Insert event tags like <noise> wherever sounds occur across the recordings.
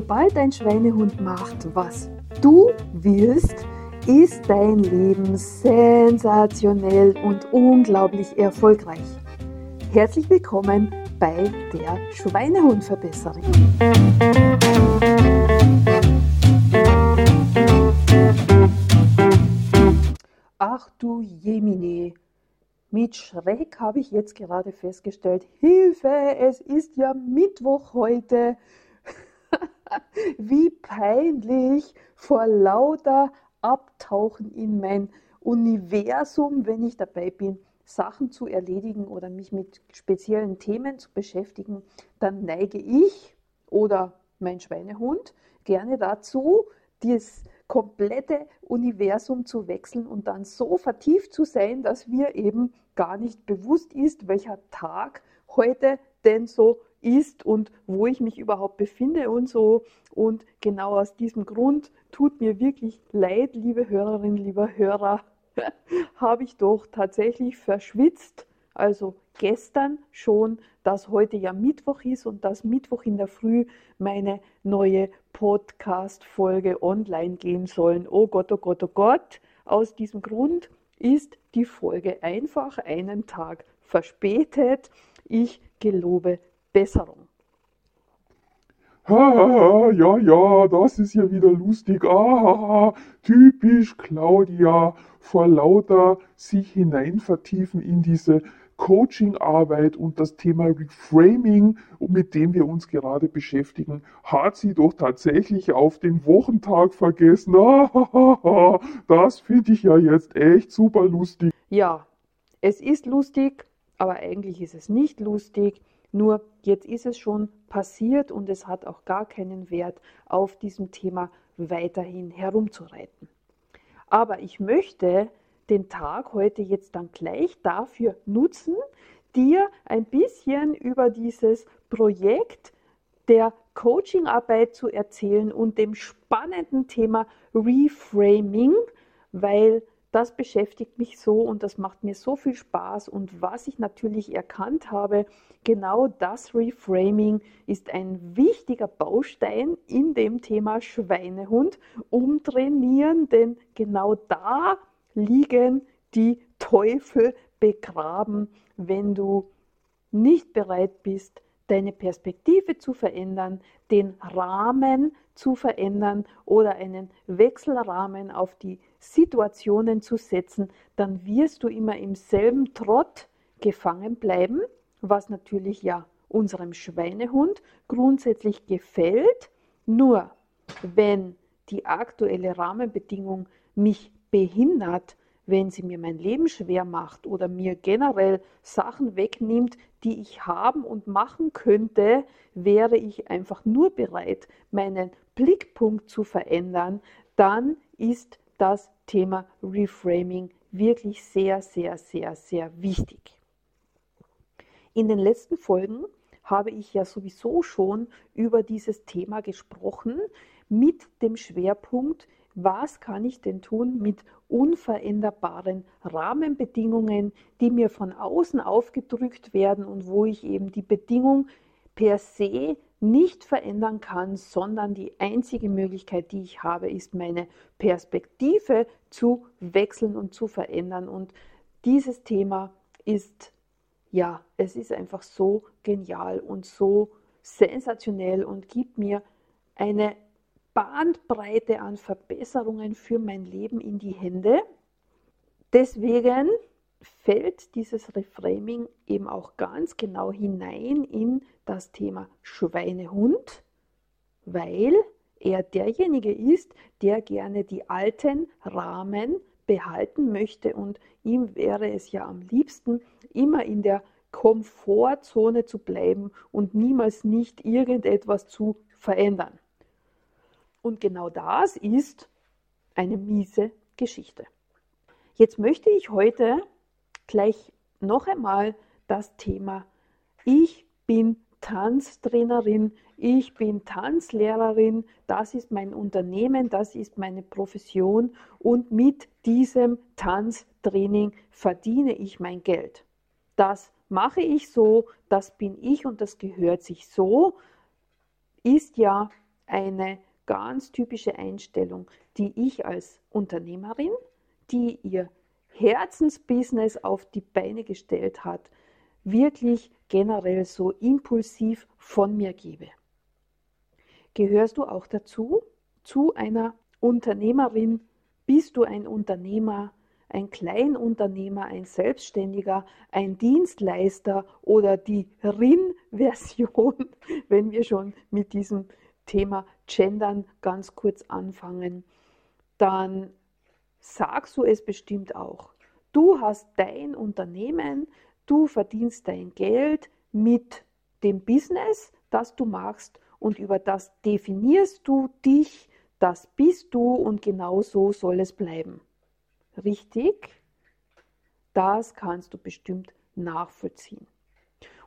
Sobald ein Schweinehund macht, was du willst, ist dein Leben sensationell und unglaublich erfolgreich. Herzlich willkommen bei der Schweinehundverbesserin. Ach du Jemine, mit Schreck habe ich jetzt gerade festgestellt, Hilfe, es ist ja Mittwoch heute. Wie peinlich vor lauter Abtauchen in mein Universum, wenn ich dabei bin, Sachen zu erledigen oder mich mit speziellen Themen zu beschäftigen, dann neige ich oder mein Schweinehund gerne dazu, das komplette Universum zu wechseln und dann so vertieft zu sein, dass mir eben gar nicht bewusst ist, welcher Tag heute denn so ist und wo ich mich überhaupt befinde und so. Und genau aus diesem Grund tut mir wirklich leid, liebe Hörerinnen, lieber Hörer, <laughs> habe ich doch tatsächlich verschwitzt. Also gestern schon, dass heute ja Mittwoch ist und dass Mittwoch in der Früh meine neue Podcast-Folge online gehen sollen. Oh Gott, oh Gott, oh Gott. Aus diesem Grund ist die Folge einfach einen Tag verspätet. Ich gelobe Besserung. Ha, ja, ja, das ist ja wieder lustig. Ah, typisch Claudia, vor lauter sich hineinvertiefen in diese Coachingarbeit und das Thema Reframing, mit dem wir uns gerade beschäftigen, hat sie doch tatsächlich auf den Wochentag vergessen. Ah, das finde ich ja jetzt echt super lustig. Ja, es ist lustig, aber eigentlich ist es nicht lustig. Nur jetzt ist es schon passiert und es hat auch gar keinen Wert, auf diesem Thema weiterhin herumzureiten. Aber ich möchte den Tag heute jetzt dann gleich dafür nutzen, dir ein bisschen über dieses Projekt der Coachingarbeit zu erzählen und dem spannenden Thema Reframing, weil das beschäftigt mich so und das macht mir so viel Spaß. Und was ich natürlich erkannt habe, genau das Reframing ist ein wichtiger Baustein in dem Thema Schweinehund umtrainieren, denn genau da liegen die Teufel begraben, wenn du nicht bereit bist, deine Perspektive zu verändern, den Rahmen zu verändern oder einen Wechselrahmen auf die Situationen zu setzen, dann wirst du immer im selben Trott gefangen bleiben, was natürlich ja unserem Schweinehund grundsätzlich gefällt. Nur wenn die aktuelle Rahmenbedingung mich behindert, wenn sie mir mein Leben schwer macht oder mir generell Sachen wegnimmt, die ich haben und machen könnte, wäre ich einfach nur bereit, meinen Blickpunkt zu verändern, dann ist das Thema Reframing wirklich sehr, sehr, sehr, sehr wichtig. In den letzten Folgen habe ich ja sowieso schon über dieses Thema gesprochen mit dem Schwerpunkt, was kann ich denn tun mit unveränderbaren Rahmenbedingungen, die mir von außen aufgedrückt werden und wo ich eben die Bedingung per se nicht verändern kann, sondern die einzige Möglichkeit, die ich habe, ist meine Perspektive zu wechseln und zu verändern. Und dieses Thema ist, ja, es ist einfach so genial und so sensationell und gibt mir eine Bandbreite an Verbesserungen für mein Leben in die Hände. Deswegen fällt dieses Reframing eben auch ganz genau hinein in das Thema Schweinehund, weil er derjenige ist, der gerne die alten Rahmen behalten möchte und ihm wäre es ja am liebsten, immer in der Komfortzone zu bleiben und niemals nicht irgendetwas zu verändern. Und genau das ist eine miese Geschichte. Jetzt möchte ich heute gleich noch einmal das Thema Ich bin Tanztrainerin, ich bin Tanzlehrerin, das ist mein Unternehmen, das ist meine Profession und mit diesem Tanztraining verdiene ich mein Geld. Das mache ich so, das bin ich und das gehört sich so, ist ja eine ganz typische Einstellung, die ich als Unternehmerin, die ihr Herzensbusiness auf die Beine gestellt hat, wirklich generell so impulsiv von mir gebe. Gehörst du auch dazu, zu einer Unternehmerin? Bist du ein Unternehmer, ein Kleinunternehmer, ein Selbstständiger, ein Dienstleister oder die RIN-Version, <laughs> wenn wir schon mit diesem Thema Gendern ganz kurz anfangen, dann sagst du es bestimmt auch. Du hast dein Unternehmen, du verdienst dein Geld mit dem Business, das du machst und über das definierst du dich, das bist du und genau so soll es bleiben. Richtig? Das kannst du bestimmt nachvollziehen.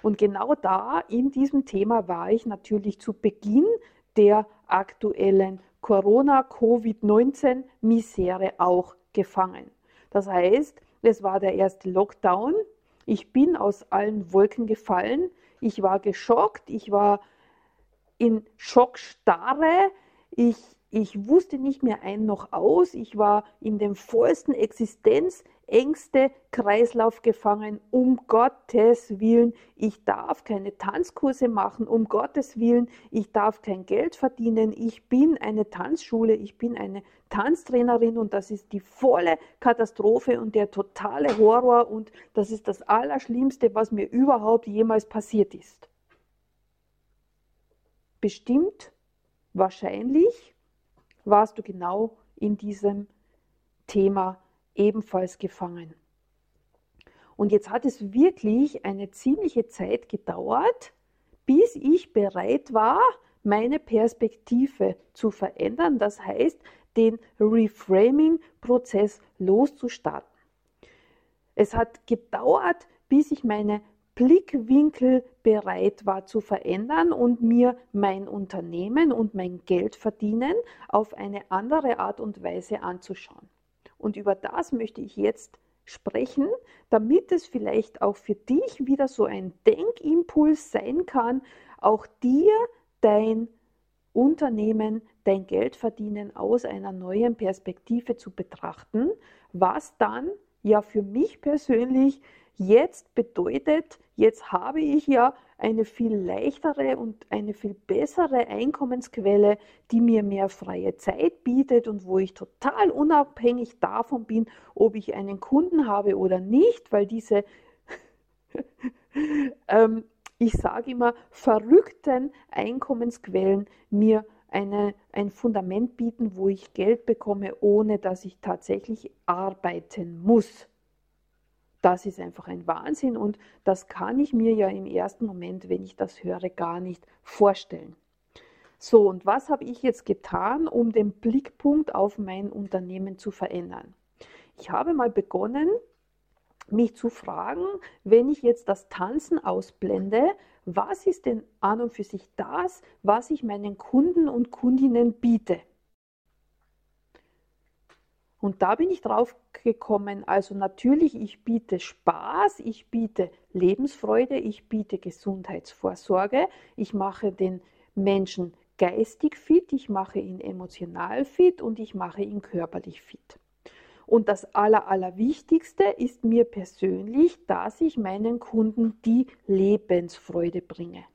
Und genau da in diesem Thema war ich natürlich zu Beginn der aktuellen Corona-Covid-19-Misere auch gefangen. Das heißt, es war der erste Lockdown. Ich bin aus allen Wolken gefallen. Ich war geschockt. Ich war in Schockstarre. Ich ich wusste nicht mehr ein noch aus. Ich war in dem vollsten Existenzängste Kreislauf gefangen. Um Gottes Willen, ich darf keine Tanzkurse machen. Um Gottes Willen, ich darf kein Geld verdienen. Ich bin eine Tanzschule. Ich bin eine Tanztrainerin und das ist die volle Katastrophe und der totale Horror und das ist das Allerschlimmste, was mir überhaupt jemals passiert ist. Bestimmt, wahrscheinlich warst du genau in diesem Thema ebenfalls gefangen. Und jetzt hat es wirklich eine ziemliche Zeit gedauert, bis ich bereit war, meine Perspektive zu verändern. Das heißt, den Reframing-Prozess loszustarten. Es hat gedauert, bis ich meine Blickwinkel bereit war zu verändern und mir mein Unternehmen und mein Geld verdienen auf eine andere Art und Weise anzuschauen. Und über das möchte ich jetzt sprechen, damit es vielleicht auch für dich wieder so ein Denkimpuls sein kann, auch dir dein Unternehmen, dein Geld verdienen aus einer neuen Perspektive zu betrachten, was dann ja für mich persönlich jetzt bedeutet, jetzt habe ich ja eine viel leichtere und eine viel bessere Einkommensquelle, die mir mehr freie Zeit bietet und wo ich total unabhängig davon bin, ob ich einen Kunden habe oder nicht, weil diese, <laughs> ähm, ich sage immer, verrückten Einkommensquellen mir eine, ein Fundament bieten, wo ich Geld bekomme, ohne dass ich tatsächlich arbeiten muss. Das ist einfach ein Wahnsinn und das kann ich mir ja im ersten Moment, wenn ich das höre, gar nicht vorstellen. So, und was habe ich jetzt getan, um den Blickpunkt auf mein Unternehmen zu verändern? Ich habe mal begonnen, mich zu fragen, wenn ich jetzt das Tanzen ausblende, was ist denn an und für sich das, was ich meinen Kunden und Kundinnen biete? Und da bin ich drauf gekommen, also natürlich, ich biete Spaß, ich biete Lebensfreude, ich biete Gesundheitsvorsorge, ich mache den Menschen geistig fit, ich mache ihn emotional fit und ich mache ihn körperlich fit. Und das Aller, Allerwichtigste ist mir persönlich, dass ich meinen Kunden die Lebensfreude bringe.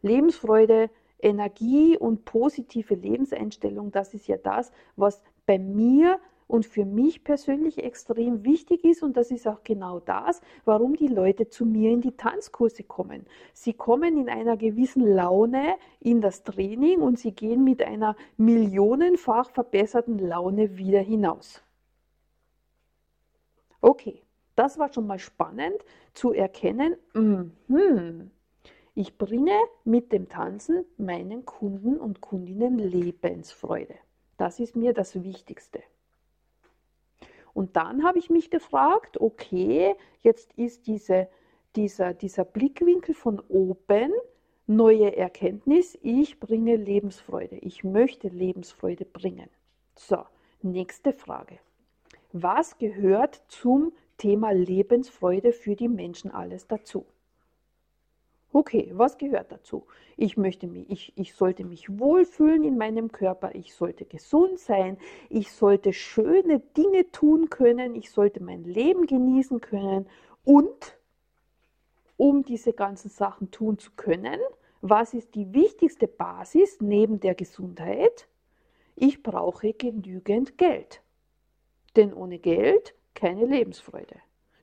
Lebensfreude, Energie und positive Lebenseinstellung, das ist ja das, was bei mir und für mich persönlich extrem wichtig ist und das ist auch genau das, warum die Leute zu mir in die Tanzkurse kommen. Sie kommen in einer gewissen Laune in das Training und sie gehen mit einer millionenfach verbesserten Laune wieder hinaus. Okay, das war schon mal spannend zu erkennen. Mm ich bringe mit dem Tanzen meinen Kunden und Kundinnen Lebensfreude. Das ist mir das Wichtigste. Und dann habe ich mich gefragt, okay, jetzt ist diese, dieser, dieser Blickwinkel von oben neue Erkenntnis, ich bringe Lebensfreude, ich möchte Lebensfreude bringen. So, nächste Frage. Was gehört zum Thema Lebensfreude für die Menschen alles dazu? Okay, was gehört dazu? Ich möchte mich, ich, ich sollte mich wohlfühlen in meinem Körper, ich sollte gesund sein, ich sollte schöne Dinge tun können, ich sollte mein Leben genießen können und um diese ganzen Sachen tun zu können, was ist die wichtigste Basis neben der Gesundheit? Ich brauche genügend Geld. Denn ohne Geld keine Lebensfreude.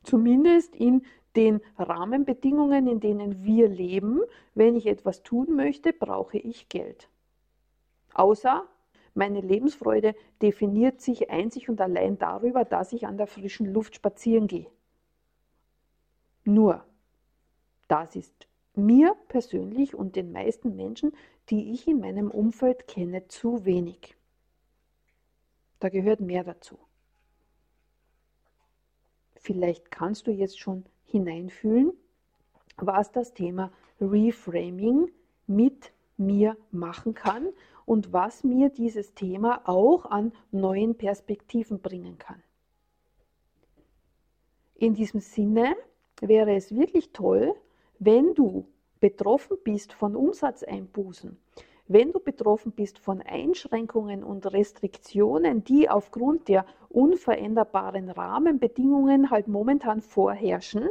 Zumindest in den Rahmenbedingungen, in denen wir leben, wenn ich etwas tun möchte, brauche ich Geld. Außer meine Lebensfreude definiert sich einzig und allein darüber, dass ich an der frischen Luft spazieren gehe. Nur, das ist mir persönlich und den meisten Menschen, die ich in meinem Umfeld kenne, zu wenig. Da gehört mehr dazu. Vielleicht kannst du jetzt schon hineinfühlen, was das Thema Reframing mit mir machen kann und was mir dieses Thema auch an neuen Perspektiven bringen kann. In diesem Sinne wäre es wirklich toll, wenn du betroffen bist von Umsatzeinbußen, wenn du betroffen bist von Einschränkungen und Restriktionen, die aufgrund der unveränderbaren Rahmenbedingungen halt momentan vorherrschen,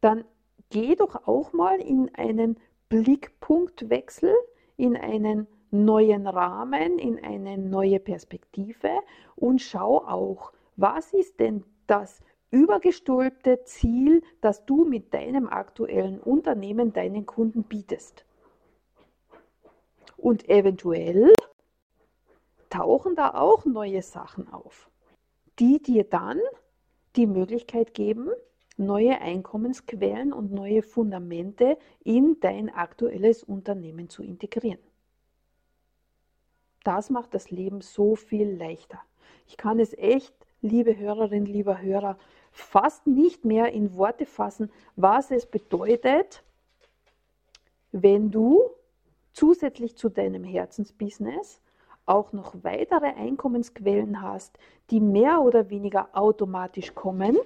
dann geh doch auch mal in einen Blickpunktwechsel, in einen neuen Rahmen, in eine neue Perspektive und schau auch, was ist denn das übergestülpte Ziel, das du mit deinem aktuellen Unternehmen deinen Kunden bietest. Und eventuell tauchen da auch neue Sachen auf, die dir dann die Möglichkeit geben, neue Einkommensquellen und neue Fundamente in dein aktuelles Unternehmen zu integrieren. Das macht das Leben so viel leichter. Ich kann es echt, liebe Hörerin, lieber Hörer, fast nicht mehr in Worte fassen, was es bedeutet, wenn du zusätzlich zu deinem Herzensbusiness auch noch weitere Einkommensquellen hast, die mehr oder weniger automatisch kommen,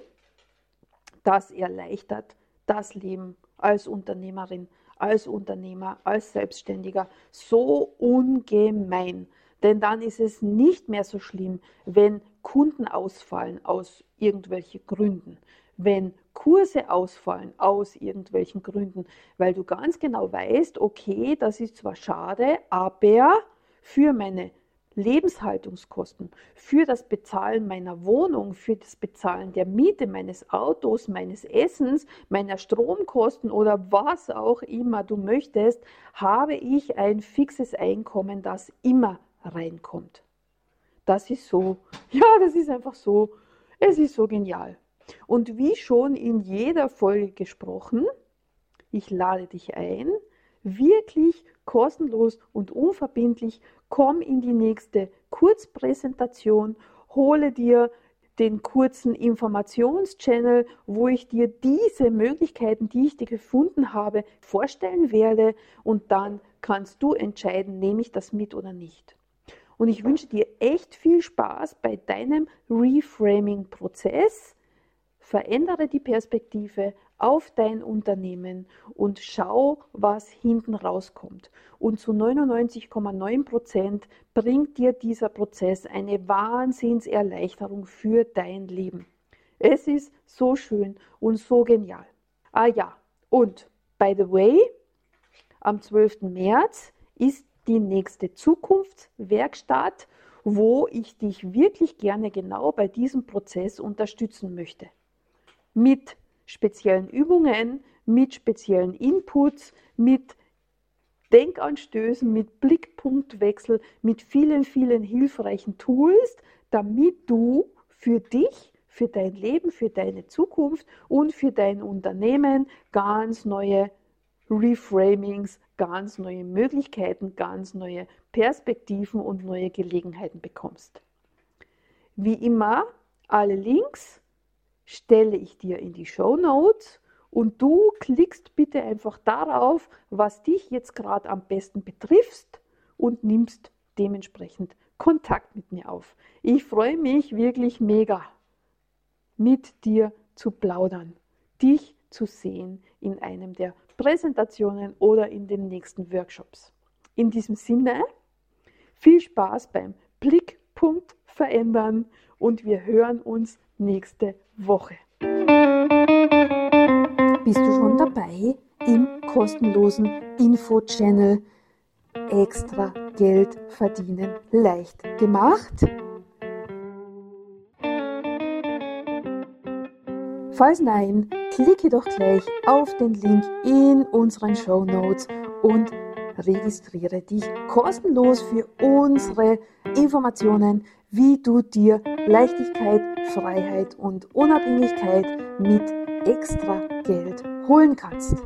das erleichtert das Leben als Unternehmerin, als Unternehmer, als Selbstständiger so ungemein. Denn dann ist es nicht mehr so schlimm, wenn Kunden ausfallen aus irgendwelchen Gründen, wenn Kurse ausfallen aus irgendwelchen Gründen, weil du ganz genau weißt, okay, das ist zwar schade, aber für meine Lebenshaltungskosten, für das Bezahlen meiner Wohnung, für das Bezahlen der Miete meines Autos, meines Essens, meiner Stromkosten oder was auch immer du möchtest, habe ich ein fixes Einkommen, das immer reinkommt. Das ist so, ja, das ist einfach so, es ist so genial. Und wie schon in jeder Folge gesprochen, ich lade dich ein, wirklich kostenlos und unverbindlich, komm in die nächste Kurzpräsentation, hole dir den kurzen Informationschannel, wo ich dir diese Möglichkeiten, die ich dir gefunden habe, vorstellen werde und dann kannst du entscheiden, nehme ich das mit oder nicht. Und ich wünsche dir echt viel Spaß bei deinem Reframing-Prozess. Verändere die Perspektive auf dein Unternehmen und schau, was hinten rauskommt. Und zu 99,9 Prozent bringt dir dieser Prozess eine Wahnsinnserleichterung für dein Leben. Es ist so schön und so genial. Ah ja, und by the way, am 12. März ist die nächste Zukunftswerkstatt, wo ich dich wirklich gerne genau bei diesem Prozess unterstützen möchte. Mit speziellen Übungen, mit speziellen Inputs, mit Denkanstößen, mit Blickpunktwechsel, mit vielen, vielen hilfreichen Tools, damit du für dich, für dein Leben, für deine Zukunft und für dein Unternehmen ganz neue Reframings, ganz neue Möglichkeiten, ganz neue Perspektiven und neue Gelegenheiten bekommst. Wie immer, alle Links stelle ich dir in die Show Notes und du klickst bitte einfach darauf, was dich jetzt gerade am besten betrifft und nimmst dementsprechend Kontakt mit mir auf. Ich freue mich wirklich mega, mit dir zu plaudern, dich zu sehen in einem der Präsentationen oder in den nächsten Workshops. In diesem Sinne, viel Spaß beim Blickpunkt verändern und wir hören uns nächste Woche. Bist du schon dabei im kostenlosen Info-Channel Extra Geld verdienen leicht gemacht? Falls nein, klicke doch gleich auf den Link in unseren Show Notes und registriere dich kostenlos für unsere Informationen, wie du dir Leichtigkeit, Freiheit und Unabhängigkeit mit extra Geld holen kannst.